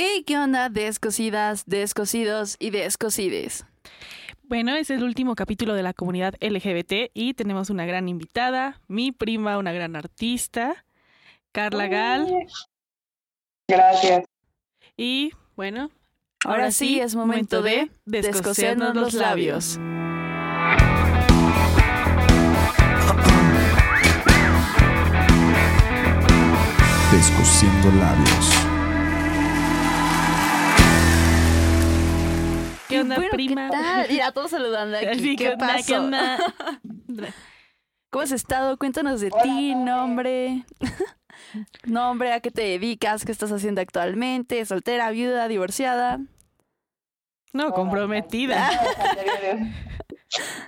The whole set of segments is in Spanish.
¿Y qué onda, descosidas, descosidos y descosides? Bueno, es el último capítulo de la comunidad LGBT y tenemos una gran invitada, mi prima, una gran artista, Carla Gal. Gracias. Y bueno, ahora, sí es momento de descosernos los labios. Descosiendo labios. ¿Qué onda, Bueno, prima? ¿Qué tal? Ya todos saludando aquí. Así, ¿Qué, pasó? ¿Qué onda? ¿Cómo has estado? Cuéntanos de Hola, ti, nombre. nombre, ¿a qué te dedicas? ¿Qué estás haciendo actualmente? ¿Soltera, viuda, divorciada? No, comprometida,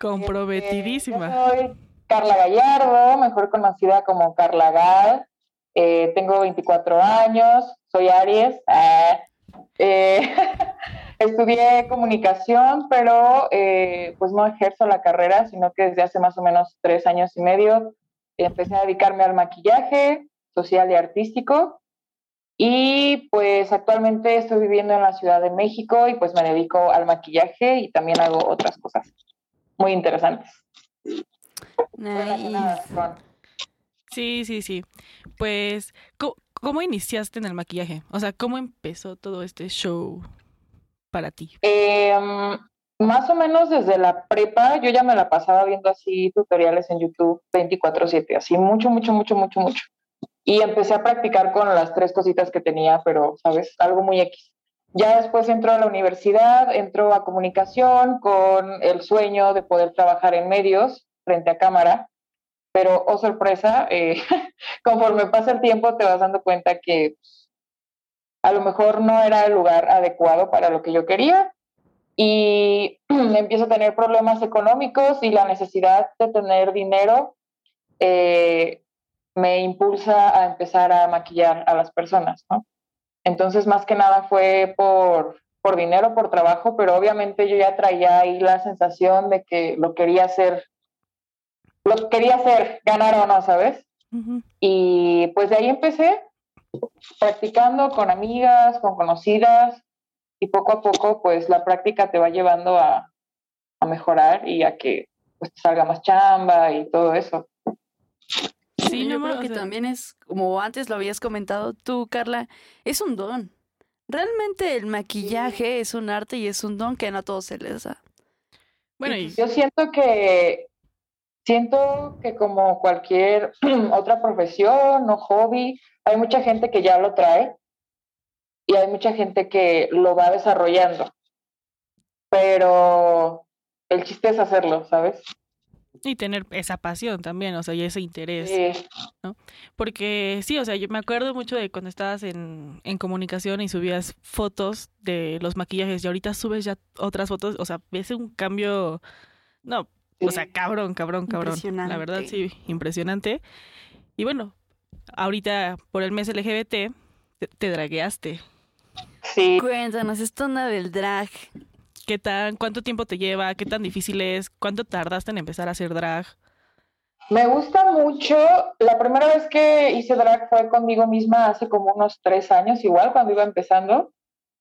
comprometidísima. Yo soy Carla Gallardo, mejor conocida como Carla Gal. Eh, tengo 24 años, soy Aries. Ah, eh, estudié comunicación, pero eh, pues no ejerzo la carrera, sino que desde hace más o menos tres años y medio empecé a dedicarme al maquillaje social y artístico. Y pues actualmente estoy viviendo en la Ciudad de México y pues me dedico al maquillaje y también hago otras cosas muy interesantes. Nice. Sí, sí, sí. Pues, ¿cómo, cómo iniciaste en el maquillaje? O sea, ¿cómo empezó todo este show para ti? Em, más o menos desde la prepa, yo ya me la pasaba viendo así tutoriales en YouTube 24/7, así mucho, mucho, mucho, mucho, mucho. Y empecé a practicar con las tres cositas que tenía, pero, ¿sabes? Algo muy X. Ya después entró a la universidad, entró a comunicación con el sueño de poder trabajar en medios frente a cámara. Pero, oh sorpresa, eh, conforme pasa el tiempo te vas dando cuenta que pues, a lo mejor no era el lugar adecuado para lo que yo quería y empiezo a tener problemas económicos y la necesidad de tener dinero eh, me impulsa a empezar a maquillar a las personas, ¿no? Entonces, más que nada fue por, por dinero, por trabajo, pero obviamente yo ya traía ahí la sensación de que lo quería hacer, lo quería hacer, ganar o no, ¿sabes? Y pues de ahí empecé practicando con amigas, con conocidas, y poco a poco pues la práctica te va llevando a, a mejorar y a que pues te salga más chamba y todo eso. Sí, yo no, creo que también es, como antes lo habías comentado tú, Carla, es un don. Realmente el maquillaje es un arte y es un don que no a todos se les da. Bueno, y Yo siento que siento que como cualquier otra profesión o hobby, hay mucha gente que ya lo trae y hay mucha gente que lo va desarrollando. Pero el chiste es hacerlo, ¿sabes? y tener esa pasión también, o sea, y ese interés. Sí. Porque sí, o sea, yo me acuerdo mucho de cuando estabas en, en comunicación y subías fotos de los maquillajes y ahorita subes ya otras fotos, o sea, ves un cambio, no, o sea, cabrón, cabrón, cabrón. La verdad, sí, impresionante. Y bueno, ahorita por el mes LGBT te, te dragueaste. Sí, Cuéntanos, esta onda del drag. ¿Qué tan, cuánto tiempo te lleva? ¿Qué tan difícil es? ¿Cuánto tardaste en empezar a hacer drag? Me gusta mucho. La primera vez que hice drag fue conmigo misma hace como unos tres años, igual cuando iba empezando.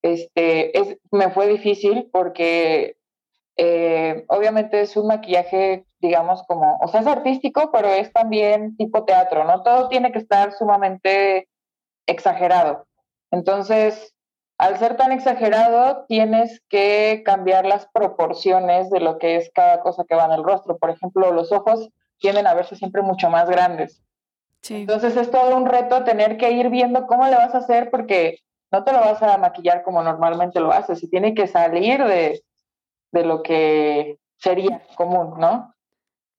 Este, es, me fue difícil porque eh, obviamente es un maquillaje, digamos, como, o sea, es artístico, pero es también tipo teatro, ¿no? Todo tiene que estar sumamente exagerado. Entonces, al ser tan exagerado, tienes que cambiar las proporciones de lo que es cada cosa que va en el rostro. Por ejemplo, los ojos tienden a verse siempre mucho más grandes. Sí. Entonces es todo un reto tener que ir viendo cómo le vas a hacer porque no te lo vas a maquillar como normalmente lo haces y tiene que salir de, de lo que sería común, ¿no?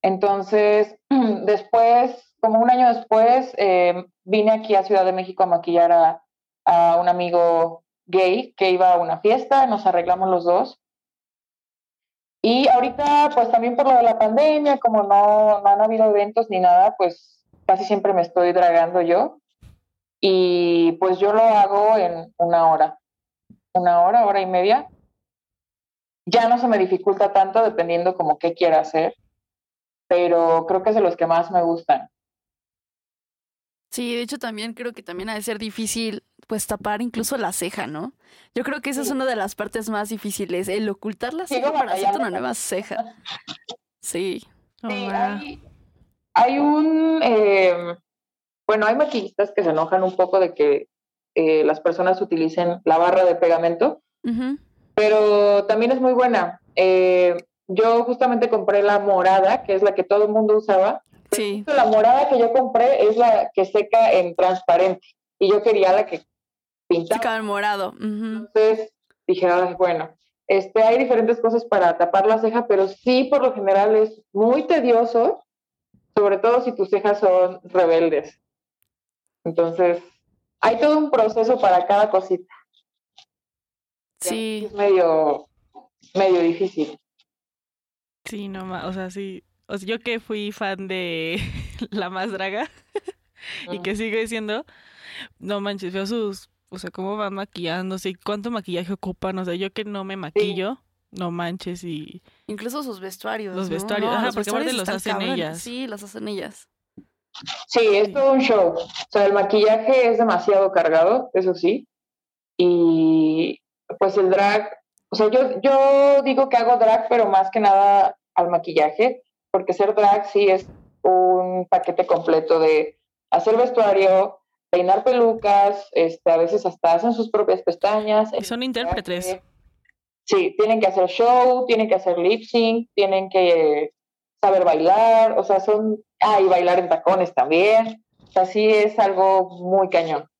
Entonces, después, como un año después, eh, vine aquí a Ciudad de México a maquillar a, a un amigo gay que iba a una fiesta, nos arreglamos los dos. Y ahorita, pues también por lo de la pandemia, como no, no han habido eventos ni nada, pues casi siempre me estoy dragando yo. Y pues yo lo hago en una hora, una hora, hora y media. Ya no se me dificulta tanto dependiendo como qué quiera hacer, pero creo que es de los que más me gustan. Sí, de hecho también creo que también ha de ser difícil pues tapar incluso la ceja, ¿no? Yo creo que esa es una de las partes más difíciles, el ocultar la ceja para hacerte una nueva ceja. Sí. Oh, Sí, wow. hay, hay un, eh, bueno, hay maquillistas que se enojan un poco de que eh, las personas utilicen la barra de pegamento. Pero también es muy buena. Eh, yo justamente compré la morada, que es la que todo el mundo usaba. Sí. La morada que yo compré es la que seca en transparente y yo quería la que pintaba. acaba en morado. Ujú. Entonces dije, "Ay, bueno, este, hay diferentes cosas para tapar la ceja, pero sí, por lo general es muy tedioso, sobre todo si tus cejas son rebeldes. Entonces, hay todo un proceso para cada cosita. Sí. Es medio, medio difícil. Sí, no ma- o sea, sí. O sea, yo que fui fan de La Más Draga y que sigue siendo, no manches, veo sus, o sea, cómo van maquillándose y cuánto maquillaje ocupan, o sea, yo que no me maquillo, no manches y Incluso sus vestuarios. Los ¿no? vestuarios, No, ajá, los porque aparte vestuarios los hacen ellas. Sí, los hacen ellas. Sí, es todo un show. O sea, el maquillaje es demasiado cargado, eso sí. Y pues el drag, o sea, yo, yo digo que hago drag, pero más que nada al maquillaje, porque ser drag sí es un paquete completo de hacer vestuario, peinar pelucas, este, a veces hasta hacen sus propias pestañas. Y son intérpretes. Sí, tienen que hacer show, tienen que hacer lip sync, tienen que saber bailar, o sea, son, ah, y bailar en tacones también. O sea, sí es algo muy cañón.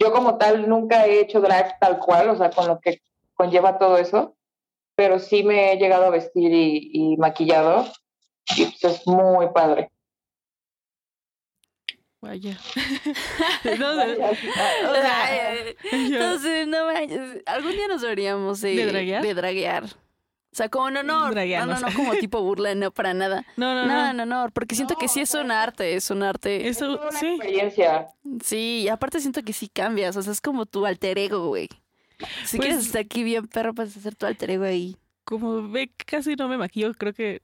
Yo como tal nunca he hecho drag tal cual, o sea, con lo que conlleva todo eso, pero sí me he llegado a vestir y, y maquillado y pues es muy padre. vaya. No, o sea, eh, entonces, no manches, algún día nos deberíamos de, ¿De draguear? de draguear. O sea, como no, no, no, no, no, como tipo burla, no, para nada. no, no, No, no. no, no, porque siento que sí es un arte, es un arte. Es una sí. experiencia. Sí, y aparte siento que sí cambias, o sea, es como tu alter ego, güey. Si Pues- quieres estar aquí bien perro, puedes hacer tu alter ego ahí. Como ve, casi no me maquillo, creo que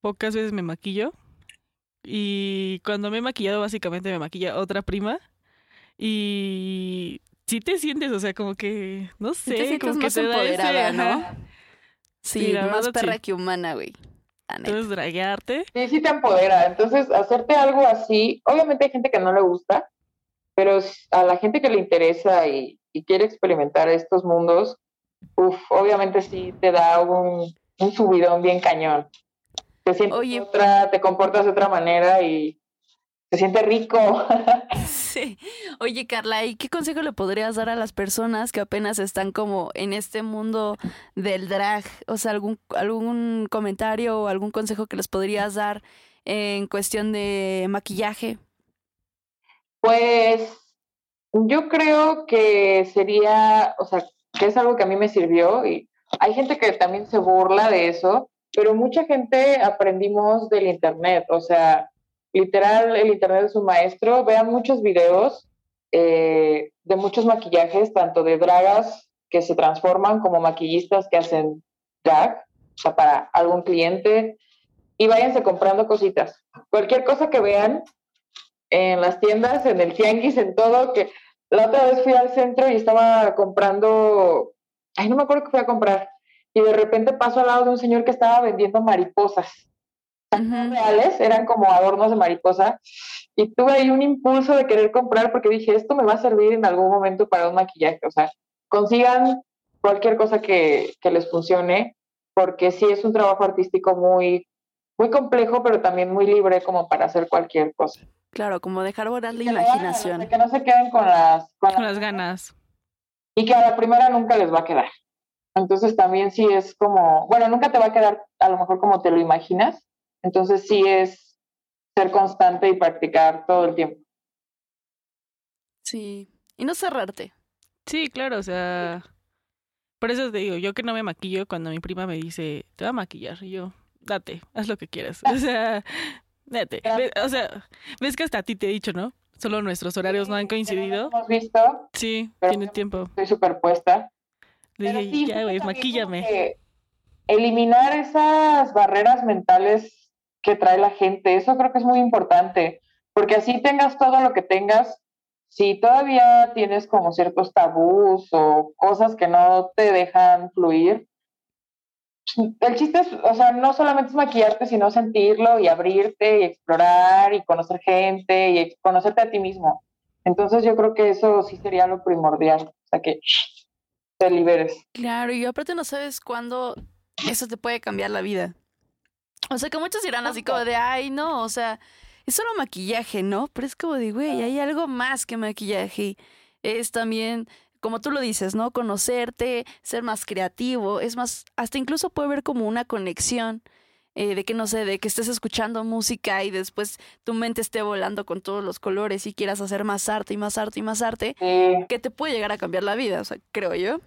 pocas veces me maquillo. Y cuando me he maquillado, básicamente me maquilla otra prima. Y sí te sientes, o sea, como que, no sé, te como que te da ese, ¿no? Sí, Sí, la más verdad, perra sí. que humana, güey. Entonces, draguearte. Sí, sí te empodera. Entonces, hacerte algo así, obviamente hay gente que no le gusta, pero a la gente que le interesa y, y quiere experimentar estos mundos, uf, obviamente sí te da un, un subidón bien cañón. Te sientes Oye. otra, te comportas de otra manera y se siente rico. Oye, Carla, ¿y qué consejo le podrías dar a las personas que apenas están como en este mundo del drag? O sea, algún, algún comentario o algún consejo que les podrías dar en cuestión de maquillaje. Pues yo creo que sería, o sea, que es algo que a mí me sirvió y hay gente que también se burla de eso, pero mucha gente aprendimos del internet, o sea, literal el internet es un maestro, vean muchos videos eh, de muchos maquillajes, tanto de dragas que se transforman como maquillistas que hacen drag, o sea, para algún cliente, y váyanse comprando cositas. Cualquier cosa que vean, en las tiendas, en el tianguis, en todo, que la otra vez fui al centro y estaba comprando, ay, no me acuerdo qué fui a comprar, y de repente paso al lado de un señor que estaba vendiendo mariposas Reales, eran como adornos de mariposa, y tuve ahí un impulso de querer comprar porque dije, esto me va a servir en algún momento para un maquillaje, o sea, consigan cualquier cosa que, que les funcione, porque sí es un trabajo artístico muy, muy complejo, pero también muy libre como para hacer cualquier cosa. Claro, como dejar volar la imaginación. Que no se queden con las, con Con las- las ganas. y que a la primera nunca les va a quedar. Entonces también sí es como, bueno, nunca te va a quedar a lo mejor como te lo imaginas. Entonces sí es ser constante y practicar todo el tiempo. Sí. Y no cerrarte. Sí, claro, o sea. Por eso te digo, yo que no me maquillo, cuando mi prima me dice, te va a maquillar, y yo, date, haz lo que quieras. O sea, date. O sea, ves que hasta a ti te he dicho, ¿no? Solo nuestros horarios no han coincidido. Hemos visto, Sí, tiene tiempo. estoy superpuesta. Le dije, sí, ya, güey, maquíllame. Eliminar esas barreras mentales que trae la gente, eso creo que es muy importante, porque así tengas todo lo que tengas, si todavía tienes como ciertos tabús o cosas que no te dejan fluir, el chiste es, o sea, no solamente es maquillarte, sino sentirlo y abrirte y explorar y conocer gente y conocerte a ti mismo. Entonces yo creo que eso sí sería lo primordial, o sea, que te liberes. Claro, y aparte no sabes cuándo eso te puede cambiar la vida. O sea, que muchos dirán así como de, ay, no, o sea, es solo maquillaje, ¿no? Pero es como de, güey, hay algo más que maquillaje. Es también, como tú lo dices, ¿no? Conocerte, ser más creativo, es más, hasta incluso puede haber como una conexión. Eh, de que no sé, de que estés escuchando música y después tu mente esté volando con todos los colores y quieras hacer más arte y más arte y más arte, que te puede llegar a cambiar la vida, o sea, creo yo.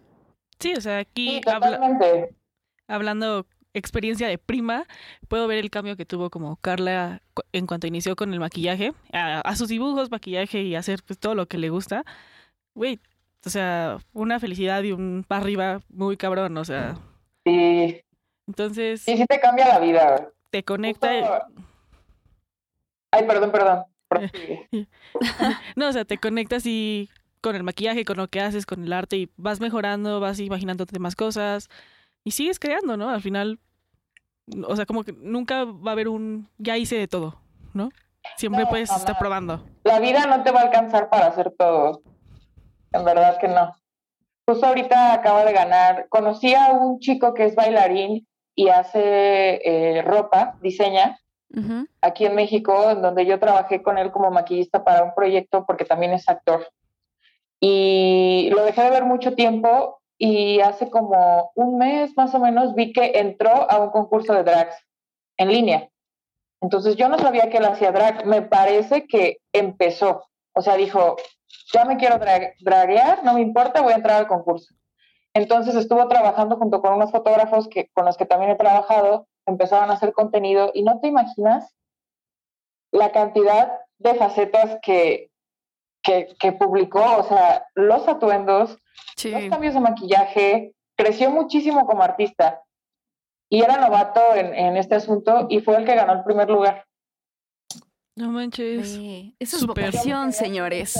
Sí, o sea, aquí hablando experiencia de prima, puedo ver el cambio que tuvo como Carla en cuanto inició con el maquillaje, a, sus dibujos, maquillaje y hacer pues, todo lo que le gusta. Güey, o sea, una felicidad y un para arriba muy cabrón, o sea. Sí. Entonces. Sí, sí te cambia la vida. Te conecta. Ay, perdón, perdón. no, o sea, te conectas y con el maquillaje, con lo que haces, con el arte y vas mejorando, vas imaginándote más cosas y sigues creando, ¿no? Al final, o sea, como que nunca va a haber un ya hice de todo, ¿no? Siempre puedes estar probando. La vida no te va a alcanzar para hacer todo. En verdad que no. Justo ahorita acaba de ganar. Conocí a un chico que es bailarín y hace eh, ropa, diseña, aquí en México, en donde yo trabajé con él como maquillista para un proyecto porque también es actor. Y lo dejé de ver mucho tiempo y hace como un mes más o menos vi que entró a un concurso de drags en línea. Entonces yo no sabía que él hacía drag, me parece que empezó, o sea, dijo, ya me quiero draguear, no me importa, voy a entrar al concurso. Entonces estuvo trabajando junto con unos fotógrafos que, con los que también he trabajado, empezaron a hacer contenido y no te imaginas la cantidad de facetas que, que, que publicó, o sea, los atuendos, los cambios de maquillaje, creció muchísimo como artista y era novato en, este asunto y fue el que ganó el primer lugar. No manches. Eso es vocación, señores.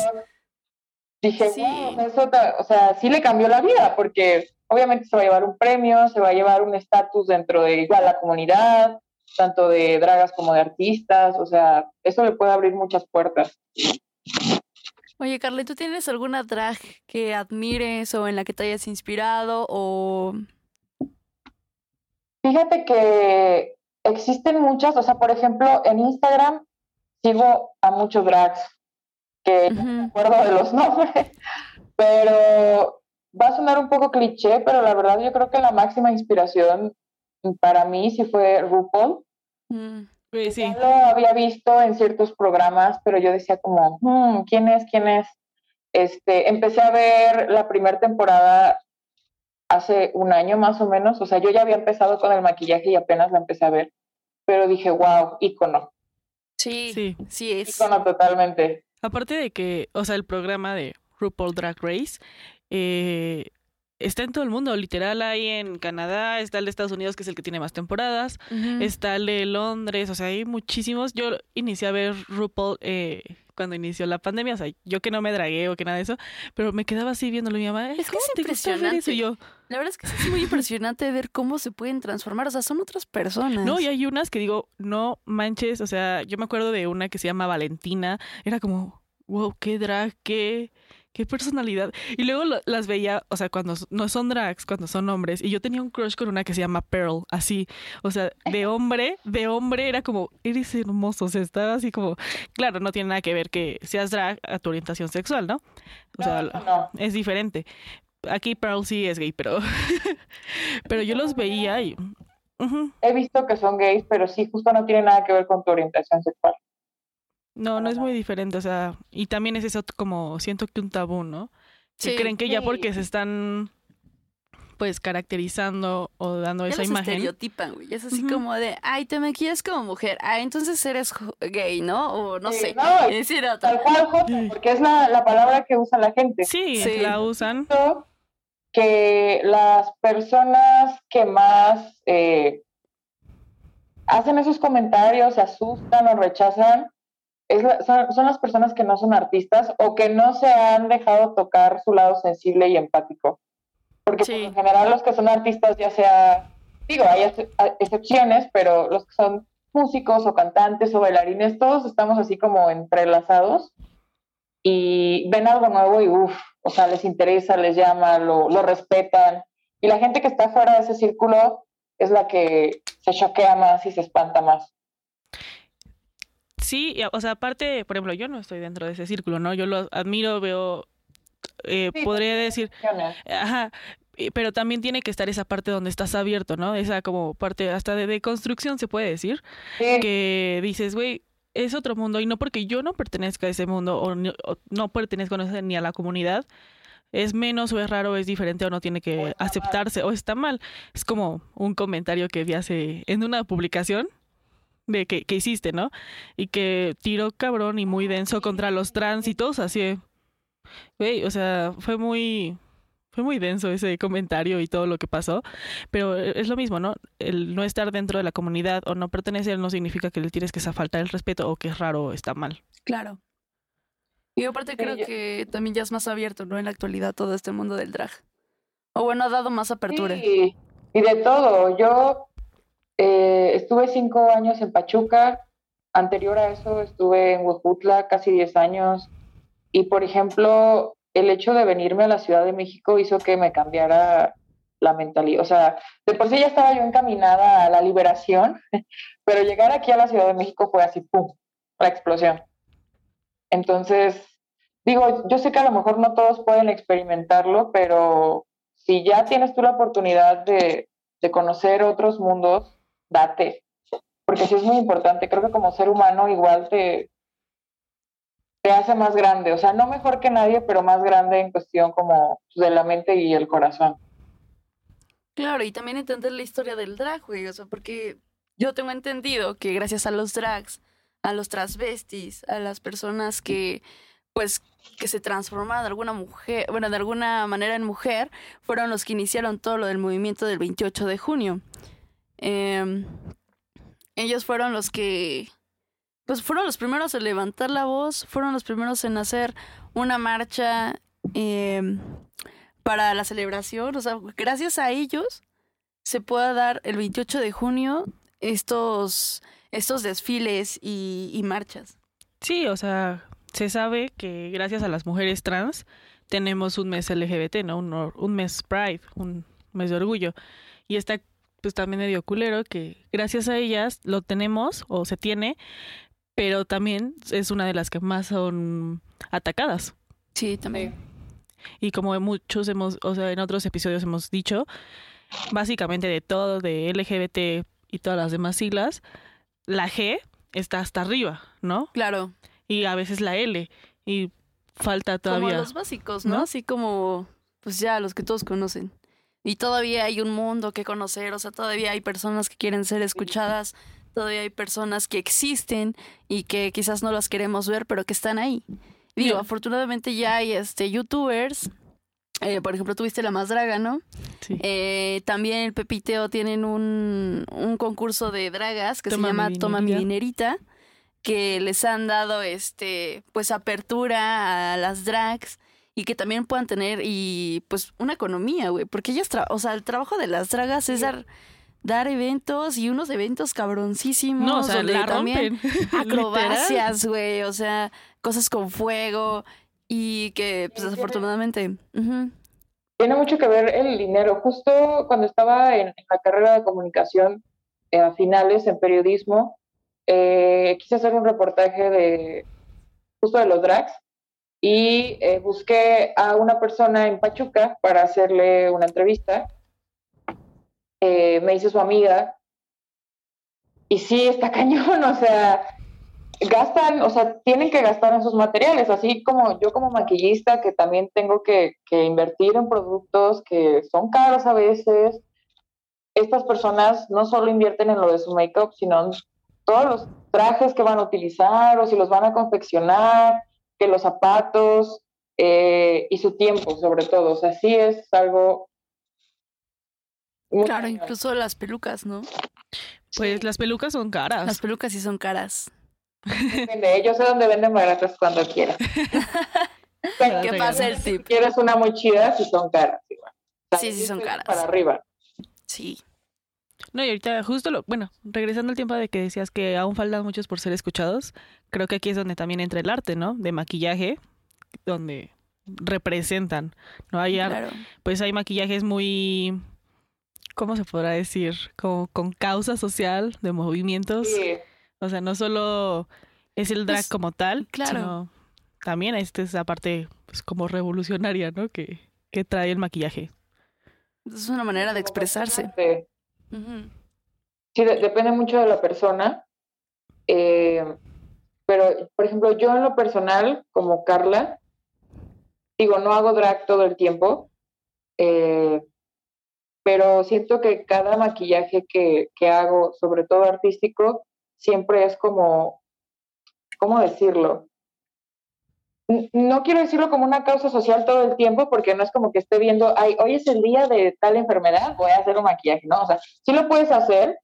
Dije, sí. eso, o sea, sí le cambió la vida, porque obviamente se va a llevar un premio, se va a llevar un estatus dentro de igual la comunidad, tanto de dragas como de artistas, o sea, eso le puede abrir muchas puertas. Oye, Carly, ¿tú tienes alguna drag que admires o en la que te hayas inspirado o...? Fíjate que existen muchas, o sea, por ejemplo, en Instagram sigo a muchos drags que no me acuerdo de los nombres, pero va a sonar un poco cliché, pero la verdad yo creo que la máxima inspiración para mí sí fue RuPaul. Mm. Sí, lo había visto en ciertos programas, pero yo decía como, hmm, ¿quién es? ¿Quién es? Este, empecé a ver la primera temporada hace un año más o menos, o sea, yo ya había empezado con el maquillaje y apenas la empecé a ver, pero dije, wow, ícono. Sí, sí, sí es. Ícono totalmente. Aparte de que, o sea, el programa de RuPaul Drag Race, eh, está en todo el mundo, literal hay en Canadá, está el de Estados Unidos que es el que tiene más temporadas, está el de Londres, o sea, hay muchísimos. Yo inicié a ver RuPaul eh, cuando inició la pandemia, o sea, yo que no me dragué o que nada de eso, pero me quedaba así viéndolo mi mamá. Es que es impresionante. yo, la verdad es que es muy impresionante ver cómo se pueden transformar, o sea, son otras personas. No, y hay unas que digo, no manches, o sea, yo me acuerdo de una que se llama Valentina, era como, wow, qué drag, qué qué personalidad. Y luego las veía, o sea, cuando no son drags, cuando son hombres. Y yo tenía un crush con una que se llama Pearl, así. O sea, de hombre, de hombre era como, eres hermoso. O sea, estaba así como, claro, no tiene nada que ver que seas drag a tu orientación sexual, ¿no? O sea, es diferente. Aquí Pearl sí es gay, pero, pero yo los veía y... He visto que son gays, pero sí, justo no tiene nada que ver con tu orientación sexual. No, no es muy diferente, o sea, y también es eso como, siento que un tabú, ¿no? Sí, creen que ya porque se están pues caracterizando o dando esa los imagen. estereotipan, güey. Es así como de, ay, te maquillas como mujer. Ah, entonces eres gay, ¿no? O no sé. No, decir Tal cual, porque es la, la, palabra que usa la gente. Sí, la usan. Que las personas que más eh, hacen esos comentarios, se asustan o rechazan, es son, son, las personas que no son artistas o que no se han dejado tocar su lado sensible y empático. Porque pues, en general los que son artistas, ya sea, digo, hay excepciones, pero los que son músicos o cantantes o bailarines, todos estamos así como entrelazados y ven algo nuevo y uff, o sea, les interesa, les llama, lo, lo respetan. Y la gente que está fuera de ese círculo es la que se choquea más y se espanta más. Sí, o sea, aparte, por ejemplo, yo no estoy dentro de ese círculo, ¿no? Yo lo admiro, veo, eh, podría decir, ajá, pero también tiene que estar esa parte donde estás abierto, ¿no? Esa como parte hasta de, de construcción se puede decir, que dices, güey, es otro mundo y no porque yo no pertenezca a ese mundo o no, o no pertenezco ni a la comunidad, es menos o es raro, es diferente o no tiene que aceptarse o está mal. Es como un comentario que vi hace en una publicación de que, que hiciste, ¿no? Y que tiró cabrón y muy denso contra los tránsitos, así. Güey, o sea, fue muy fue muy denso ese comentario y todo lo que pasó, pero es lo mismo, ¿no? El no estar dentro de la comunidad o no pertenecer no significa que le tienes que faltar el respeto o que es raro o está mal. Claro. Y aparte creo que también ya es más abierto, ¿no? En la actualidad todo este mundo del drag. O bueno, ha dado más apertura. Sí, y de todo. Yo eh, estuve cinco años en Pachuca, anterior a eso estuve en Huejutla casi diez años. Y por ejemplo, el hecho de venirme a la Ciudad de México hizo que me cambiara la mentalidad. O sea, de por sí ya estaba yo encaminada a la liberación, pero llegar aquí a la Ciudad de México fue así, ¡pum!, la explosión. Entonces, digo, yo sé que a lo mejor no todos pueden experimentarlo, pero si ya tienes tú la oportunidad de, de conocer otros mundos, date, porque sí es muy importante. Creo que como ser humano igual te, te hace más grande, o sea, no mejor que nadie, pero más grande en cuestión como de la mente y el corazón. Claro, y también entender la historia del drag, güey, o sea, porque yo tengo entendido que gracias a los drags, a los transvestis, a las personas que pues que se transformaron de alguna mujer, bueno, de alguna manera en mujer, fueron los que iniciaron todo lo del movimiento del 28 de junio. Em, ellos fueron los que, pues fueron los primeros en levantar la voz, fueron los primeros en hacer una marcha em, para la celebración. O sea, gracias a ellos se pueda dar el 28 de junio estos, estos desfiles y, marchas. Sí, o sea, se sabe que gracias a las mujeres trans tenemos un mes LGBT, ¿no? Un mes Pride, un mes de orgullo. Y está pues también medio culero que gracias a ellas lo tenemos o se tiene, pero también es una de las que más son atacadas. Sí, también. Y como muchos hemos, o sea, en otros episodios hemos dicho, básicamente de todo, de LGBT y todas las demás siglas, la G está hasta arriba, ¿no? Claro. Y a veces la L. Y falta todavía. Como los básicos, ¿no? Así como, pues ya, los que todos conocen. Y todavía hay un mundo que conocer, o sea, todavía hay personas que quieren ser escuchadas, todavía hay personas que existen y que quizás no las queremos ver, pero que están ahí. Digo, afortunadamente ya hay este youtubers. Eh, por ejemplo, tuviste la más draga, ¿no? Sí. Eh, también el Pepiteo tienen un, un concurso de dragas que se llama Toma mi dinerita, que les han dado este pues apertura a las drags y que también puedan tener y pues una economía, güey, porque ellas, o sea, el trabajo de las dragas es dar dar eventos y unos eventos cabroncísimos. No, o sea, la también acrobacias, güey, o sea, cosas con fuego y que pues desafortunadamente... Tiene mucho que ver el dinero. Justo cuando estaba en, la carrera de comunicación eh, a finales en periodismo, eh, quise hacer un reportaje de justo de los drags y eh, busqué a una persona en Pachuca para hacerle una entrevista. Eh, me hice su amiga y sí, está cañón, o sea, gastan, o sea, tienen que gastar en sus materiales, así como yo como maquillista que también tengo que, que invertir en productos que son caros a veces. Estas personas no solo invierten en lo de su make-up, sino en todos los trajes que van a utilizar o si los van a confeccionar que los zapatos eh, y su tiempo, sobre todo. O sea, sí es algo. claro, incluso las pelucas, ¿no? Pues las pelucas son caras. Las pelucas sí son caras. Depende, yo sé dónde venden baratas cuando quieras. ¿Qué pasa el tip? quieres una muy chida, si son caras. Igual. Sí, sí son caras. Para arriba. Sí. No, y ahorita justo lo, bueno, regresando al tiempo de que decías que aún faltan muchos por ser escuchados, creo que aquí es donde también entra el arte, ¿no? De maquillaje, donde representan, ¿no? Hay, Claro. pues hay maquillajes muy, ¿cómo se podrá decir? Como con causa social, de movimientos. Sí. O sea, no solo es el drag Pues, como tal, claro. sino también esta esa parte pues como revolucionaria, ¿no? Que, que trae el maquillaje. Es una manera de expresarse. Sí. Depende mucho de la persona. eh, pero, por ejemplo, yo en lo personal, como Carla, digo, no hago drag todo el tiempo, eh, pero siento que cada maquillaje que, que hago, sobre todo artístico, siempre es como, ¿cómo decirlo? No quiero decirlo como una causa social todo el tiempo, porque no es como que esté viendo, ay, hoy es el día de tal enfermedad, voy a hacer un maquillaje, ¿no? O sea, sí lo puedes hacer,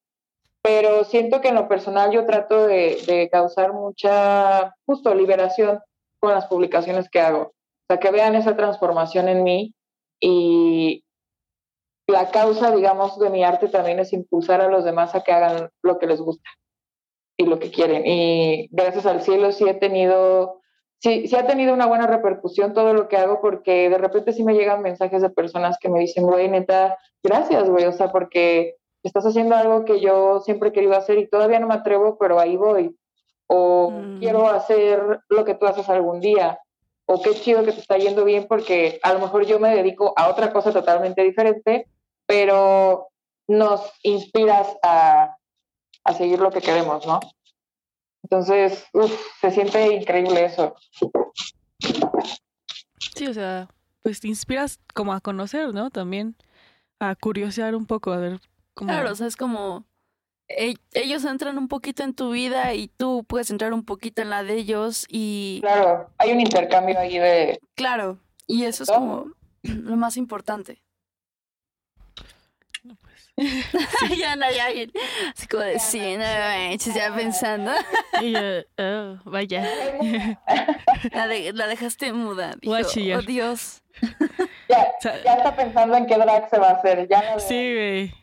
pero siento que en lo personal yo trato de, de causar mucha, justo, liberación con las publicaciones que hago. O sea, que vean esa transformación en mí y la causa, digamos, de mi arte también es impulsar a los demás a que hagan lo que les gusta y lo que quieren. Y gracias al cielo sí he tenido, sí, sí ha tenido una buena repercusión todo lo que hago porque de repente sí me llegan mensajes de personas que me dicen, güey, neta, gracias, güey, o sea, porque estás haciendo algo que yo siempre he querido hacer y todavía no me atrevo, pero ahí voy. O Mm. quiero hacer lo que tú haces algún día. O qué chido que te está yendo bien porque a lo mejor yo me dedico a otra cosa totalmente diferente, pero nos inspiras a, a seguir lo que queremos, ¿no? Entonces, uf, se siente increíble eso. Sí, o sea, pues te inspiras como a conocer, ¿no? También a curiosear un poco, a ver cómo... Claro, o sea, es como e- ellos entran un poquito en tu vida y tú puedes entrar un poquito en la de ellos y Claro, hay un intercambio ahí de... claro, y eso es como lo más importante. No, ya bien. Así como de sí, no manches, ya pensando. Y yo, oh, vaya. La, de- la dejaste muda. Dijo, oh Dios. Ya, O sea, ya está pensando en qué drag se va a hacer. Ya no Sí, güey.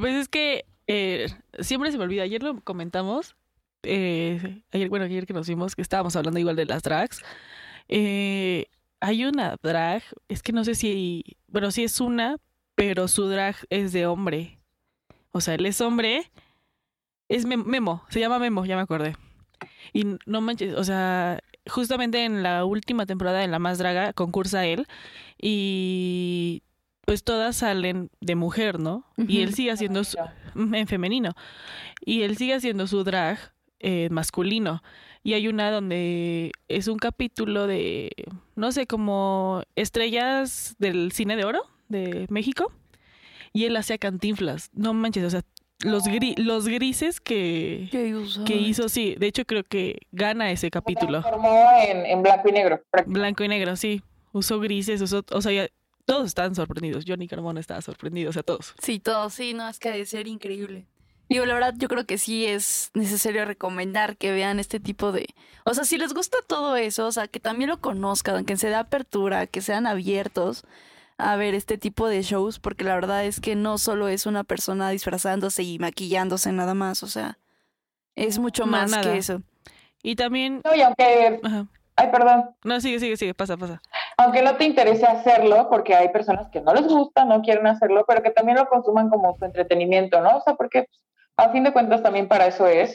Pues es que eh, siempre se me olvida. Ayer lo comentamos. eh, ayer, bueno, ayer que nos vimos, que estábamos hablando igual de las drags. Eh, hay una drag, es que no sé si, bueno, sí es una, pero su drag es de hombre. O sea, él es hombre. Es Mem- Memo, se llama Memo, ya me acordé. Y no manches, o sea, justamente en la última temporada de La Más Draga concursa él y pues todas salen de mujer, ¿no? Y él sigue haciendo su, en femenino. Y él sigue haciendo su drag eh, masculino. Y hay una donde es un capítulo de, no sé, como estrellas del cine de oro de México. Y él hacía cantinflas. No manches, o sea, los, gri- los grises que, que hizo, sí. De hecho, creo que gana ese Se capítulo. transformó en, en blanco y negro. Blanco y negro, sí. Usó grises, usó, o sea, ya- todos estaban sorprendidos. Johnny Carmona estaba sorprendido, o sea, todos. Sí, todo, sí, no, es que ha de ser increíble. Digo, la verdad, yo creo que sí es necesario recomendar que vean este tipo de... O sea, si les gusta todo eso, o sea, que también lo conozcan, que se dé apertura, que sean abiertos a ver este tipo de shows, porque la verdad es que no solo es una persona disfrazándose y maquillándose nada más, o sea, es mucho No, más nada. que eso. Y también... No, y aunque, Ajá. ay, perdón, No, sigue, sigue, sigue, pasa, pasa. aunque no te interese hacerlo, porque hay personas que no les gusta, no quieren hacerlo, pero que también lo consuman como su entretenimiento, ¿no? O sea, porque a fin de cuentas también para eso es.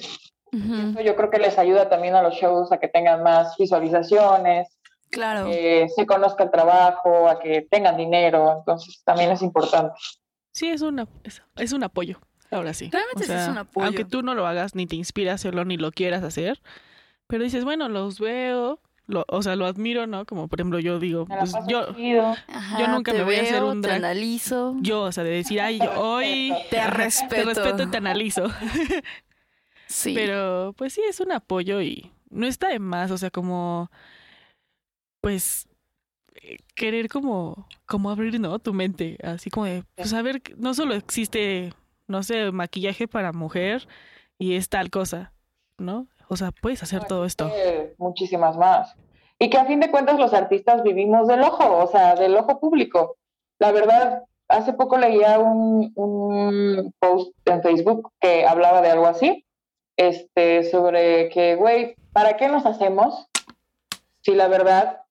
Eso yo creo que les ayuda también a los shows a que tengan más visualizaciones, Claro. que se conozca el trabajo, a que tengan dinero, entonces también es importante. Sí, es, una, es, es un apoyo. Ahora sí. Realmente sí es un apoyo. Aunque tú no lo hagas, ni te inspira a hacerlo, ni lo quieras hacer. Pero dices, bueno, los veo, lo, o sea, lo admiro, ¿no? Como por ejemplo, yo digo, pues yo. Ajá, nunca me voy a hacer un Te drag. analizo. yo, o sea, de decir, ay, hoy. Te respeto. te respeto y te analizo. Sí. Pero pues sí, es un apoyo y no está de más, o sea, como, pues, eh, querer como, como abrir, ¿no? Tu mente, así como de, pues a ver, no solo existe, no sé, maquillaje para mujer y es tal cosa, ¿no? O sea, puedes hacer todo esto. Muchísimas más. Y que a fin de cuentas los artistas vivimos del ojo, o sea, del ojo público. La verdad, hace poco leía un, un post en Facebook que hablaba de algo así, este, sobre que, güey, ¿para qué nos hacemos si la verdad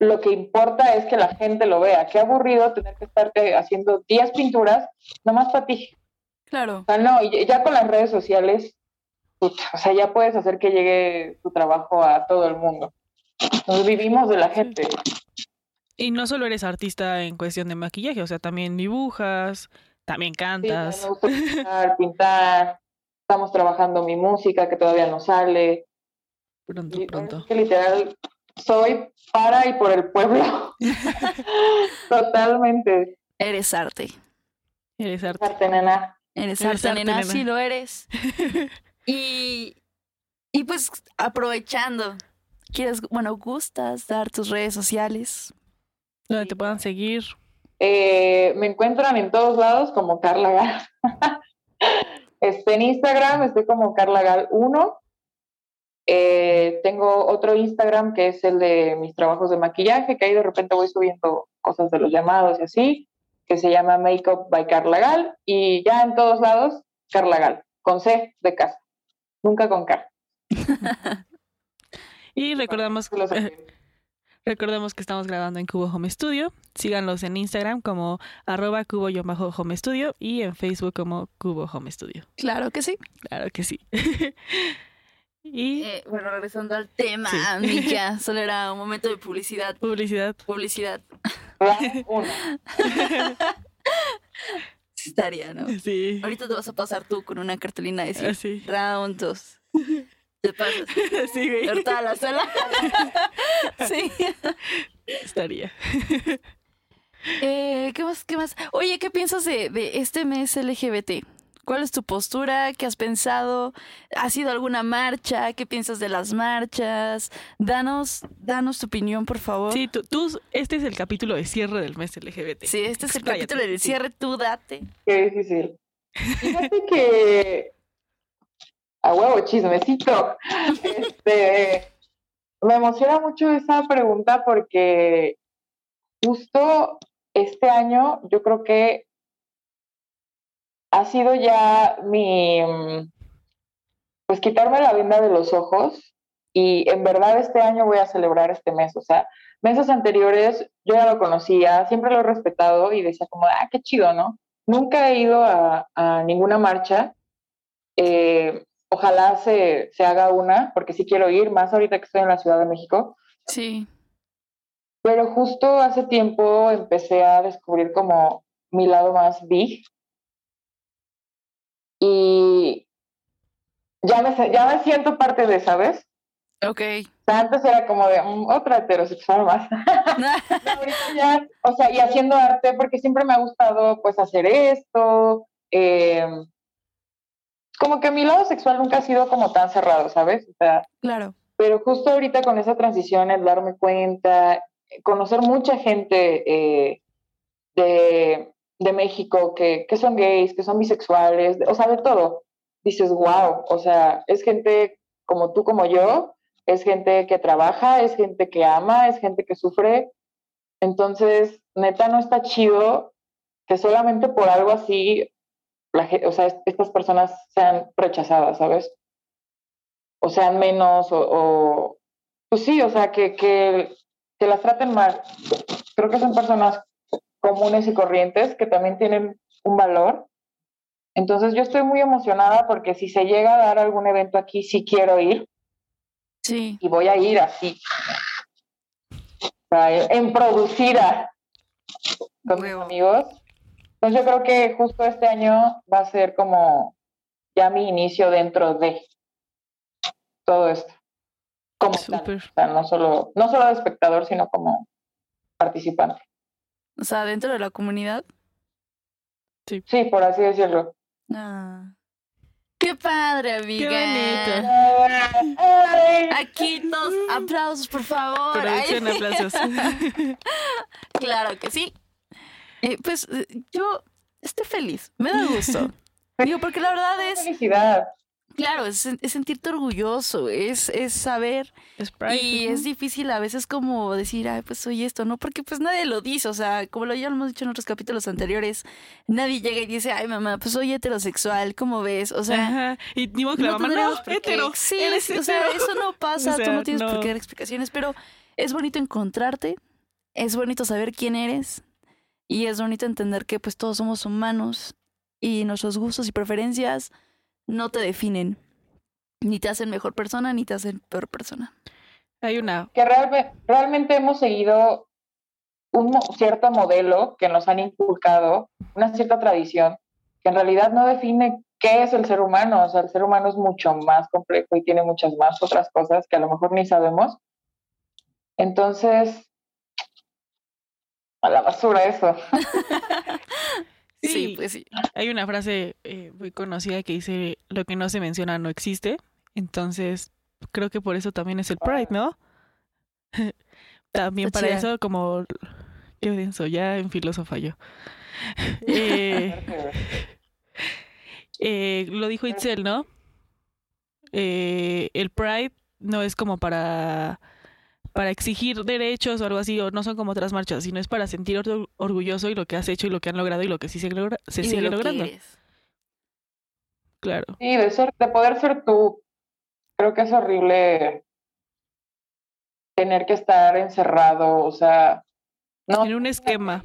lo que importa es que la gente lo vea? Qué aburrido tener que estarte haciendo 10 pinturas nomás para ti. Claro. O sea, no, y ya con las redes sociales, puta, o sea, ya puedes hacer que llegue tu trabajo a todo el mundo. Nos vivimos de la gente. Y no solo eres artista en cuestión de maquillaje, o sea, también dibujas, también Sí, cantas. me gusta pintar, pintar. Estamos trabajando mi música que todavía no sale. Pronto, Y pronto. sí que literal soy para y por el pueblo. Totalmente. Eres arte. Eres arte. Arte, nena. Eres Eres arte, arte, nena, nena. sí lo eres. Y, y pues aprovechando, ¿quieres, bueno, gustas dar tus redes sociales? Donde te puedan seguir. Eh, me encuentran en todos lados como Carla Gal. este, en Instagram estoy como Carla Gal 1. Eh, tengo otro Instagram que es el de mis trabajos de maquillaje, que ahí de repente voy subiendo cosas de los llamados y así, que se llama Makeup by Carla Gal. Y ya en todos lados, Carla Gal, con C de casa, nunca con K. Y recordamos, que estamos grabando en Cubo Home Studio. Síganlos en Instagram como arroba cubo-home studio y en Facebook como Cubo Home Studio. Claro que sí. Claro que sí. y Eh, bueno, regresando al tema, Sí. Solo era un momento de publicidad. publicidad. Publicidad. Estaría, ¿no? Sí. Ahorita te vas a pasar tú con una cartulina de decir round 2. Te pasas. Sí, güey. Ahorita a la sala. sí. Estaría. Eh, ¿Qué más? ¿Qué más? Oye, ¿qué piensas de, de este mes LGBT? ¿Cuál es tu postura? ¿Qué has pensado? ¿Ha sido alguna marcha? ¿Qué piensas de las marchas? Danos, danos tu opinión, por favor. Sí, tú, tú- este es el capítulo de cierre del mes LGBT. Sí, este es el capítulo del sí. cierre, tú date. Qué difícil. Fíjate que. A huevo, chismecito. Este, me emociona mucho esa pregunta porque justo este año yo creo que ha sido ya mi. Pues quitarme la venda de los ojos y en verdad este año voy a celebrar este mes. O sea, meses anteriores yo ya lo conocía, siempre lo he respetado y decía como, ah, qué chido, ¿no? Nunca he ido a, a ninguna marcha. Eh, ojalá se, se haga una, porque sí quiero ir, más ahorita que estoy en la Ciudad de México. Sí. Pero justo hace tiempo empecé a descubrir como mi lado más big. Y ya me, ya me siento parte de, ¿sabes? Ok. O sea, antes era como de "Mm, otra heterosexual más. No, ya, o sea, y haciendo arte, porque siempre me ha gustado, pues, hacer esto. eh, como que mi lado sexual nunca ha sido como tan cerrado, ¿sabes? O sea, claro. pero justo ahorita con esa transición, el darme cuenta, conocer mucha gente eh, de, de México que, que son gays, que son bisexuales, o sea, de todo, dices, wow, o sea, es gente como tú, como yo, es gente que trabaja, es gente que ama, es gente que sufre. Entonces, neta, no está chido que solamente por algo así, la, o sea, est- estas personas sean rechazadas, ¿sabes? O sean menos, o, o- pues sí, o sea, que, que, que las traten mal. Creo que son personas comunes y corrientes que también tienen un valor. Entonces yo estoy muy emocionada porque si se llega a dar algún evento aquí, sí quiero ir Sí. y voy a ir así, en producida con mis amigos. Entonces yo creo que justo este año va a ser como ya mi inicio dentro de todo esto. Como tal. Súper. O sea, no solo, no solo de espectador, sino como participante. O sea, dentro de la comunidad. Sí, por así decirlo. Ah. Qué padre, amiga. bonito. Ay, Aquí todos aplausos, por favor. Producción, aplausos. Claro que sí. Eh, pues eh, yo estoy feliz, me da gusto. Digo, porque la verdad es, Felicidad. Claro, es, es sentirte orgulloso, es, es saber Es Pride, y es difícil a veces como decir, ay, pues soy esto, ¿no? Porque pues nadie lo dice, o sea, como lo ya lo hemos dicho en otros capítulos anteriores, nadie llega y dice, ay, mamá, pues soy heterosexual, ¿cómo ves? O sea, Ajá. Y ni modo que la no mamá, no, hetero, Sí, eres o sea, hetero". eso no pasa, O tú no tienes por qué dar explicaciones, pero es bonito encontrarte, es bonito saber quién eres y es bonito entender que pues todos somos humanos y nuestros gustos y preferencias no te definen, ni te hacen mejor persona ni te hacen peor persona. Hay una, que realme- realmente hemos seguido un cierto modelo que nos han inculcado, una cierta tradición, que en realidad no define qué es el ser humano. O sea, el ser humano es mucho más complejo y tiene muchas más otras cosas que a lo mejor ni sabemos. Entonces, a la basura eso. Sí, Sí. pues sí. hay una frase eh, muy conocida que dice, lo que no se menciona no existe. Entonces, creo que por eso también es el Pride, ¿no? también para eso, como, qué denso, ya en filósofa yo. Eh, eh, lo dijo Itzel, ¿no? El Pride no es como para, para exigir derechos o algo así, o no son como otras marchas, sino es para sentir orgu- orgulloso y lo que has hecho y lo que han logrado y lo que sí se, logra- se Y de sigue lo logrando. Claro. Sí, de ser, de poder ser tú. Creo que es horrible tener que estar encerrado, o sea, no. En un esquema.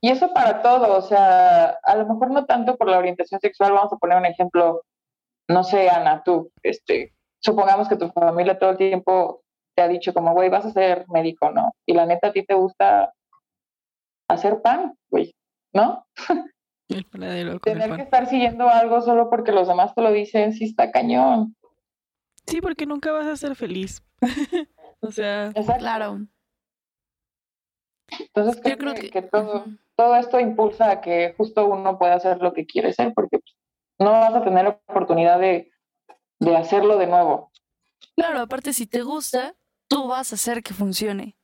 Y eso para todo, o sea, a lo mejor no tanto por la orientación sexual, vamos a poner un ejemplo, no sé, Ana, tú, este, supongamos que tu familia todo el tiempo te ha dicho como, güey, vas a ser médico, ¿no? Y la neta a ti te gusta hacer pan, güey, ¿no? El panadero el Tener que estar siguiendo algo solo porque los demás te lo dicen, sí está cañón. Sí, porque nunca vas a ser feliz. o sea, Exacto. Claro. Entonces creo, Yo creo que, que, que todo, todo esto impulsa a que justo uno pueda hacer lo que quiere ser, porque pues, no vas a tener oportunidad de, de hacerlo de nuevo. Claro, aparte si te gusta, tú vas a hacer que funcione.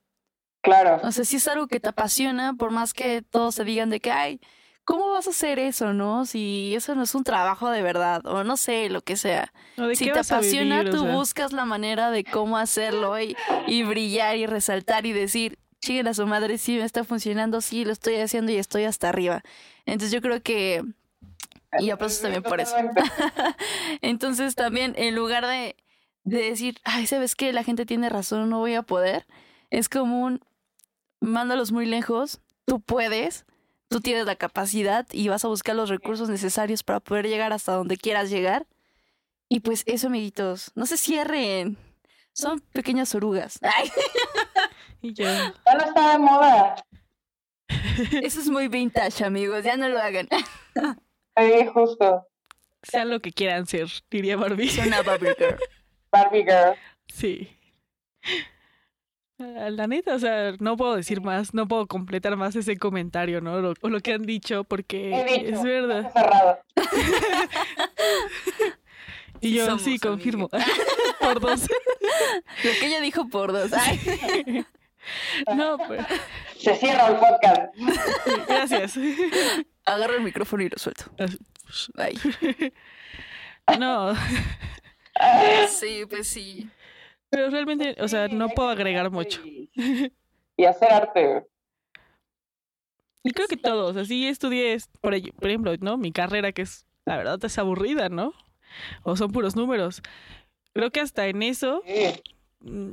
Claro, O sea, si es algo que te apasiona, por más que todos te digan de que, ay, ¿cómo vas a hacer eso, no? Si eso no es un trabajo de verdad, o no sé, lo que sea. ¿o ¿de Si te apasiona, vivir? O tú sea, buscas la manera de cómo hacerlo y, y brillar y resaltar y decir, chinguen a su madre, sí me está funcionando, sí lo estoy haciendo y estoy hasta arriba. Entonces yo creo que... Y aplausos también por eso. Entonces también en lugar de, de decir, ay, ¿sabes qué? La gente tiene razón, no voy a poder. Es como un, mándalos muy lejos, tú puedes, tú tienes la capacidad y vas a buscar los recursos necesarios para poder llegar hasta donde quieras llegar. Y pues eso, amiguitos, no se cierren. Son pequeñas orugas. Ay, y yo, Ya no está de moda. eso es muy vintage, amigos, ya no lo hagan. Sí, justo. sean lo que quieran ser, diría Barbie. Una Barbie girl. Barbie Girl. Sí. Ah, La neta, o sea, no puedo decir más, no puedo completar más ese comentario, ¿no? Lo- o lo que han dicho, porque He dicho. es verdad. Cerrado. Y yo somos, sí, confirmo. Por dos. Lo que ella dijo por dos. Ay. No, pues, Se cierra el podcast. gracias. Agarro el micrófono y lo suelto. Ay. No, Sí, pues sí. pero realmente, o sea, no puedo agregar mucho. Y, hacer arte. Y creo que todos, así estudié, es- por, ejemplo, ¿no? Mi carrera, que es, la verdad, es aburrida, ¿no? O son puros números. Creo que hasta en eso... Sí, mm,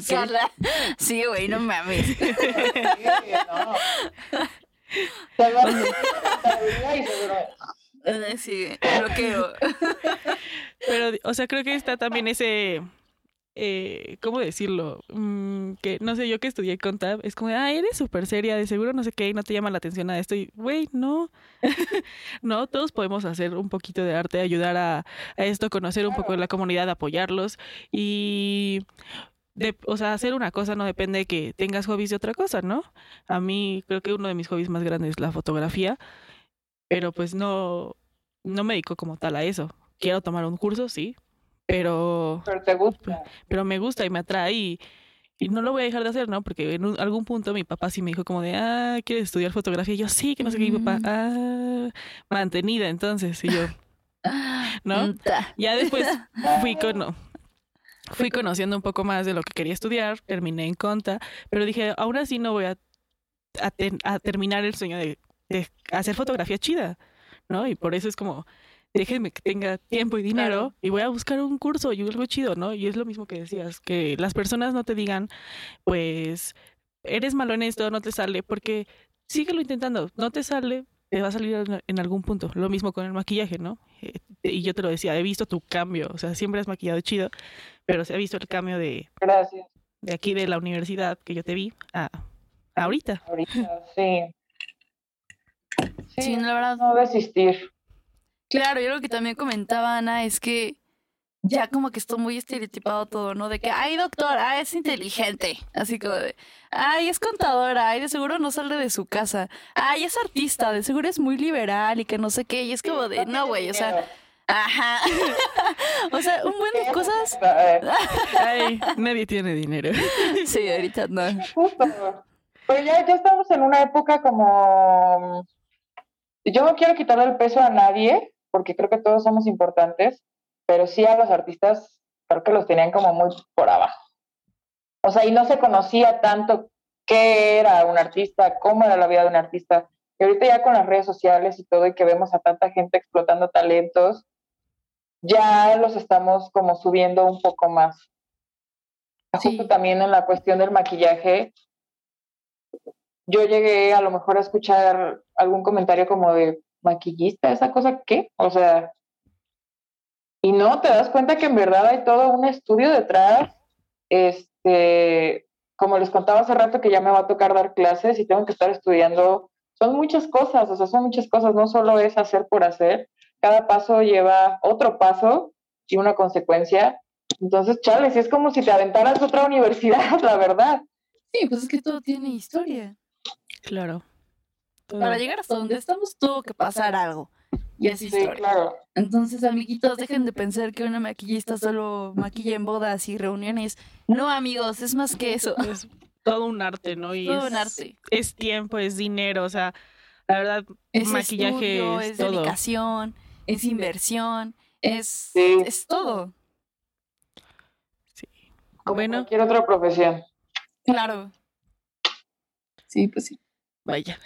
sí. Carla. Sí, güey, no mames. sí, no. Eh, Sí, bloqueo. Pero, o sea, creo que está también ese, eh, ¿cómo decirlo? Mm, que, no sé, yo que estudié contab, es como, de, ah, eres súper seria, de seguro no sé qué, y no te llama la atención a esto. Y, güey, no. no, todos podemos hacer un poquito de arte, ayudar a, a esto, conocer un poco de la comunidad, apoyarlos. Y, de, o sea, hacer una cosa no depende de que tengas hobbies de otra cosa, ¿no? A mí creo que uno de mis hobbies más grandes es la fotografía, pero pues no, no me dedico como tal a eso. Quiero tomar un curso, sí, pero, Pero te gusta. pero me gusta y me atrae y, y no lo voy a dejar de hacer, ¿no? Porque en un- algún punto mi papá sí me dijo como de, ah, ¿quieres estudiar fotografía? Y yo, sí, que no sé qué, mi papá, Mm. ah, mantenida entonces. Y yo, ¿no? Ya después fui con, fui conociendo un poco más de lo que quería estudiar, terminé en conta, pero dije, aún así no voy a, a, ten- a terminar el sueño de, de hacer fotografía chida, ¿no? Y por eso es como, déjenme que tenga tiempo y dinero Claro. y voy a buscar un curso y algo chido, ¿no? Y es lo mismo que decías, que las personas no te digan, pues, eres malo en esto, no te sale, porque síguelo intentando, no te sale, te va a salir en- algún punto. Lo mismo con el maquillaje, ¿no? Eh, y yo te lo decía, he visto tu cambio, o sea, siempre has maquillado chido, pero se ha visto el cambio de, Gracias. de aquí de la universidad que yo te vi a, a ahorita. Ahorita, sí. Sí, la verdad. no desistir. Claro, yo lo que también comentaba Ana es que ya como que está muy estereotipado todo, ¿no? De que, ay, doctora, es inteligente. Así como de, ay, es contadora, ay, de seguro no sale de su casa. Ay, es artista, de seguro es muy liberal y que no sé qué. Y es como de, no, güey, o sea, ajá. o sea, un buen de cosas. Ay, nadie tiene dinero. Sí, ahorita no. Justo. Pero ya, ya estamos en una época como... Yo no quiero quitarle el peso a nadie, porque creo que todos somos importantes, pero sí a los artistas creo que los tenían como muy por abajo. O sea, y no se conocía tanto qué era un artista, cómo era la vida de un artista. Y ahorita ya con las redes sociales y todo, y que vemos a tanta gente explotando talentos, ya los estamos como subiendo un poco más. Sí. Justo también en la cuestión del maquillaje, yo llegué a lo mejor a escuchar algún comentario como de maquillista, esa cosa, ¿qué? O sea, y no, te das cuenta que en verdad hay todo un estudio detrás, este, como les contaba hace rato que ya me va a tocar dar clases y tengo que estar estudiando, son muchas cosas, o sea, son muchas cosas, no solo es hacer por hacer, cada paso lleva otro paso y una consecuencia, entonces, chale, si es como si te aventaras a otra universidad, la verdad. Sí, pues es que todo tiene historia. Claro. Todo. Para llegar hasta donde estamos tuvo que pasar algo. Y es Sí, claro. Entonces, amiguitos, dejen de pensar que una maquillista solo maquilla en bodas y reuniones. No, amigos, es más que eso. Es todo un arte, ¿no? Y Todo es, un arte. es tiempo, es dinero, o sea, la verdad, Es maquillaje estudio, es es todo. dedicación, es inversión, es, Sí. es todo. Como Bueno. cualquier otra profesión. Claro. Sí, pues sí. Vaya.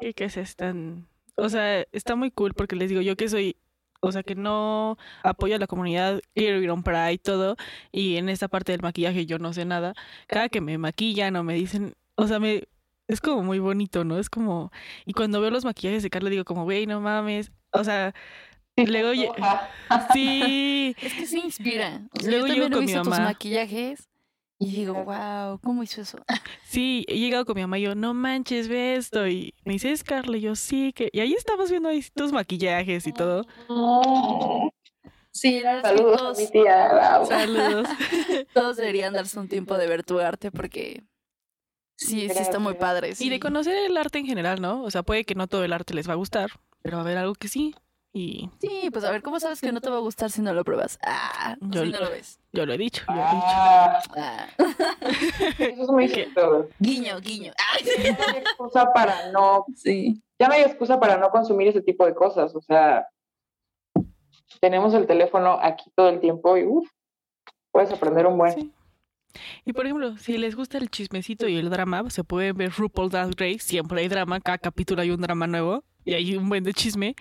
Y que se están. O sea, está muy cool porque les digo yo que soy. O sea, que no apoyo a la comunidad, quiero ir a un Pride y todo. Y en esta parte del maquillaje yo no sé nada. Cada que me maquillan o me dicen. O sea, me. Es como muy bonito, ¿no? Es como. Y cuando veo los maquillajes de Carla digo, como, güey, no mames. O sea, luego. Sí. Es que se inspira. O sea, Luego yo también he visto tus maquillajes y digo, wow, ¿cómo hizo eso? Sí, he llegado con mi mamá y yo, no manches, ve esto. Y me dice, es Carla. Y yo, sí, que. Y ahí estamos viendo ahí tus maquillajes y todo. Sí, es que Saludos a mi tía. Laura. Saludos. todos deberían darse un tiempo de ver tu arte porque sí, sí está muy padre. Y de sí. conocer el arte en general, ¿no? O sea, puede que no todo el arte les va a gustar, pero va a haber algo que sí. Y Sí, pues a ver, ¿cómo sabes que no te va a gustar si no lo pruebas? Ah, Yo si lo- no lo ves. yo lo he dicho, yo lo he dicho. Ah, Ah. eso es muy cierto. Guiño, guiño. Ah, Ya no hay excusa para no, sí. ya no hay excusa para no consumir ese tipo de cosas. O sea, tenemos el teléfono aquí todo el tiempo y uff, puedes aprender un buen. Sí. Y por ejemplo, si les gusta el chismecito y el drama, se pueden ver RuPaul Drag Race, siempre hay drama, cada capítulo hay un drama nuevo y hay un buen de chisme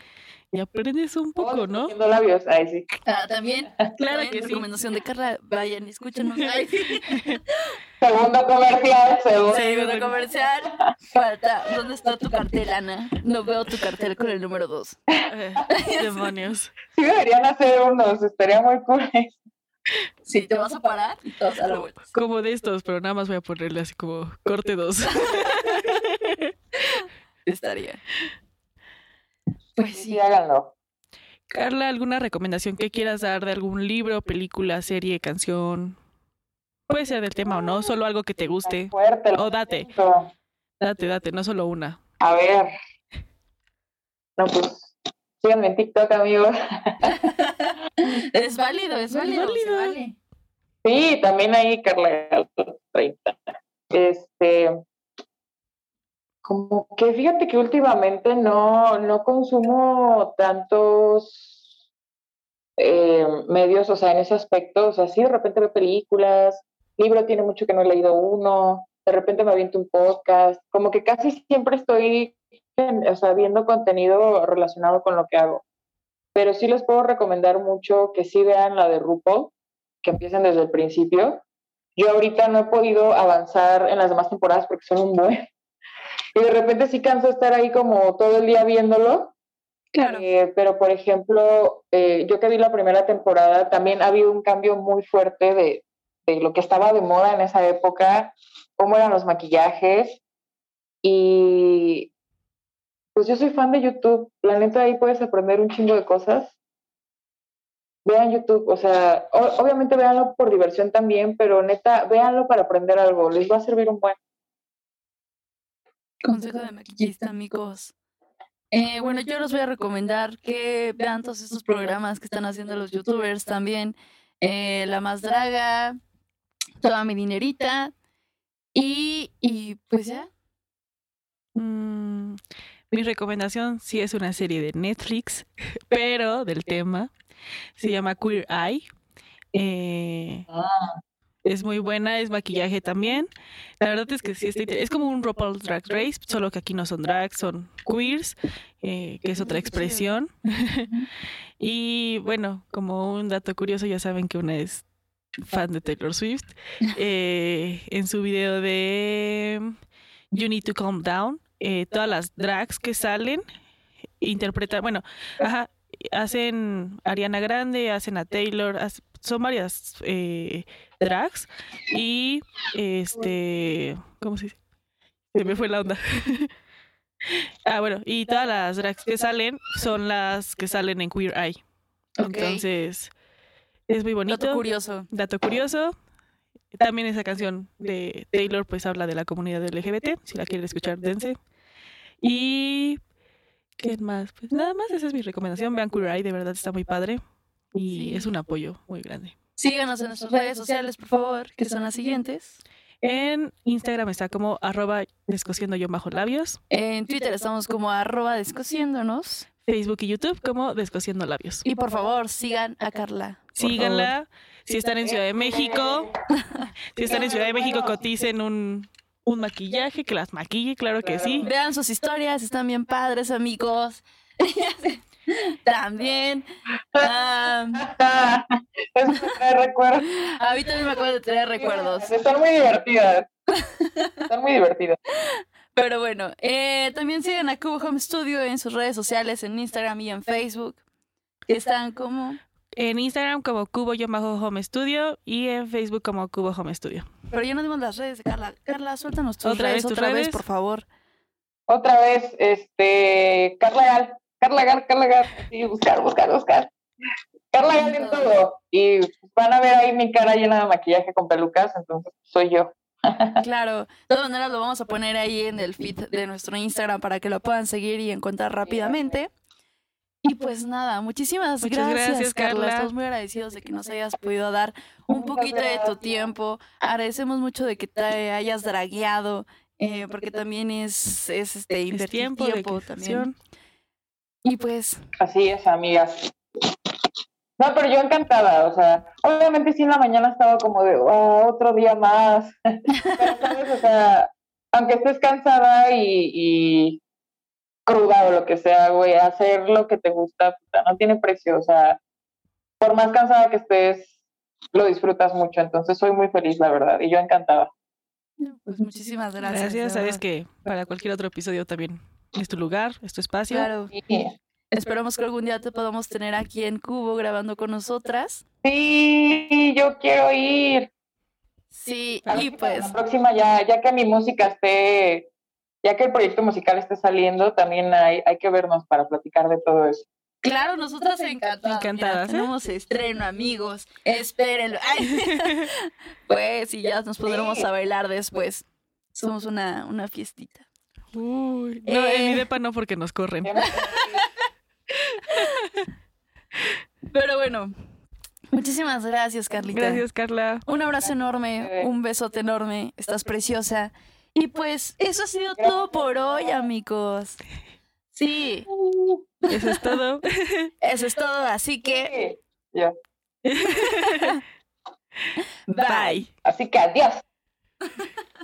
y aprendes un poco, ¿no? Haciendo labios, ay sí. Ah, también. Claro también que sí. recomendación de Carla, vayan, escúchenos. Ay, sí. Segundo comercial, segundo. Segundo comercial. Falta, ¿dónde está tu cartel, Ana? No veo tu cartel con el número dos. Eh, demonios. Sí deberían hacer unos, estaría muy cool. Sí, te vas a parar y todos a la vuelta. Como de estos, pero nada más voy a ponerle así como corte dos. Estaría. Pues Sí, sí. sí, háganlo. Carla, ¿alguna recomendación que quieras dar de algún libro, película, serie, canción? Puede ser del tema o no, solo algo que te guste. Fuerte. O date. Date, date, no solo una. A ver. No, pues síganme en TikTok, amigos. Es válido, es válido. válido. se vale. Sí, también ahí Carla 30. Este, Como que fíjate que últimamente no, no consumo tantos eh, medios, o sea, en ese aspecto, o sea, sí, de repente veo películas, libro tiene mucho que no he leído uno, de repente me aviento un podcast, como que casi siempre estoy, o sea, viendo contenido relacionado con lo que hago. Pero sí les puedo recomendar mucho que sí vean la de RuPaul, que empiecen desde el principio. Yo ahorita no he podido avanzar en las demás temporadas porque son un buen. Y de repente sí canso estar ahí como todo el día viéndolo. Claro. Eh, pero, por ejemplo, eh, yo que vi la primera temporada, también ha habido un cambio muy fuerte de, de lo que estaba de moda en esa época, cómo eran los maquillajes. Y pues yo soy fan de YouTube. La neta ahí puedes aprender un chingo de cosas. Vean YouTube, o sea, o- obviamente véanlo por diversión también, pero neta, véanlo para aprender algo. Les va a servir un buen. Consejo de maquillista, amigos. Eh, bueno, yo les voy a recomendar que vean todos estos programas que están haciendo los youtubers también. Eh, La Más Draga, Toda mi dinerita. Y, y pues ya. Mm, mi recomendación sí es una serie de Netflix, pero del tema. Se llama Queer Eye. Eh, es muy buena, es maquillaje también. La verdad es que sí Es como un RuPaul's Drag Race, solo que aquí no son drags, son queers, eh, que es otra expresión. y bueno, como un dato curioso, ya saben que una es fan de Taylor Swift. Eh, en su video de You Need to Calm Down, eh, todas las drags que salen interpretan, bueno, ajá, hacen Ariana Grande, hacen a Taylor, son varias eh, drags y este, ¿cómo se dice? Se me fue la onda. ah, bueno, y todas las drags que salen son las que salen en Queer Eye. Ok. Entonces, es muy bonito. Dato curioso. Dato curioso. También esa canción de Taylor pues habla de la comunidad LGBT. Si la quieren escuchar, dense. Y ¿qué más? Pues nada más, esa es mi recomendación. Vean Queer Eye, de verdad está muy padre. Y Sí. es un apoyo muy grande. Síganos en nuestras redes sociales, por favor, que son las siguientes. En Instagram está como arroba descosiendo yo bajo labios. En Twitter estamos como arroba descosiéndonos. Facebook y YouTube como descosiendo labios. Y por favor, sigan a Carla. Síganla. Si están en Ciudad de México, si están en Ciudad de México, coticen un, un maquillaje, que las maquille, claro que sí. Vean sus historias, están bien padres, amigos. También. am, Eso me trae recuerdos. a mí también me acuerdo de tener recuerdos. Están muy divertidas. Están muy divertidas. Pero bueno, eh, también sigan a Cubo Home Studio en sus redes sociales, en Instagram y en Facebook. Que están como. En Instagram como Cubo-Home Studio y en Facebook como Cubo Home Studio. Pero ya no dimos las redes de Carla. Carla, suéltanos tus ¿Otra redes vez tus otra vez, redes? por favor. Otra vez, este, Carla Gal, Carla Gal, Carla Gal, sí, buscar, buscar, buscar. Carla Gal en todo. Y van a ver ahí mi cara llena de maquillaje con pelucas, entonces soy yo. Claro, de todas maneras lo vamos a poner ahí en el feed de nuestro Instagram para que lo puedan seguir y encontrar rápidamente. Y pues nada, muchísimas Muchas gracias, gracias, Carla. Carla. Estamos muy agradecidos de que nos hayas podido dar un Muchas poquito de tu tiempo. Agradecemos mucho de que te hayas dragueado, eh, porque también es, es este Es invertir tiempo, tiempo, de también. Y pues, Así es, amigas. No, pero yo encantada, o sea, obviamente sí en la mañana estaba como de, "Ah, otro día más. Pero, ¿sabes? O sea, aunque estés cansada y, y cruda o lo que sea, güey, hacer lo que te gusta, puta, no tiene precio, o sea, por más cansada que estés, lo disfrutas mucho, entonces soy muy feliz, la verdad, y yo encantada. pues muchísimas gracias. Gracias. Sabes que para cualquier otro episodio también es tu lugar, es tu espacio. Claro. Sí, Esperamos que algún día te podamos tener aquí en Cubo grabando con nosotras. Sí, yo quiero ir. Sí, A y ver, pues, La próxima, ya, ya que mi música esté, ya que el proyecto musical esté saliendo, también hay, hay que vernos para platicar de todo eso. claro, nosotras encantadas. Encantadas, Mira, ¿eh? tenemos estreno, amigos. Espérenlo. Ay. pues, y ya nos pondremos a bailar después. Somos una, una fiestita. Uy, no, en mi Eh. depa no porque nos corren. Pero bueno, muchísimas gracias, Carlita. Gracias, Carla. Un abrazo enorme, un besote enorme. Estás preciosa. Y pues eso ha sido todo por hoy, amigos. Sí, Eso es todo. eso es todo. Así que, Sí, ya. Bye. Así que adiós.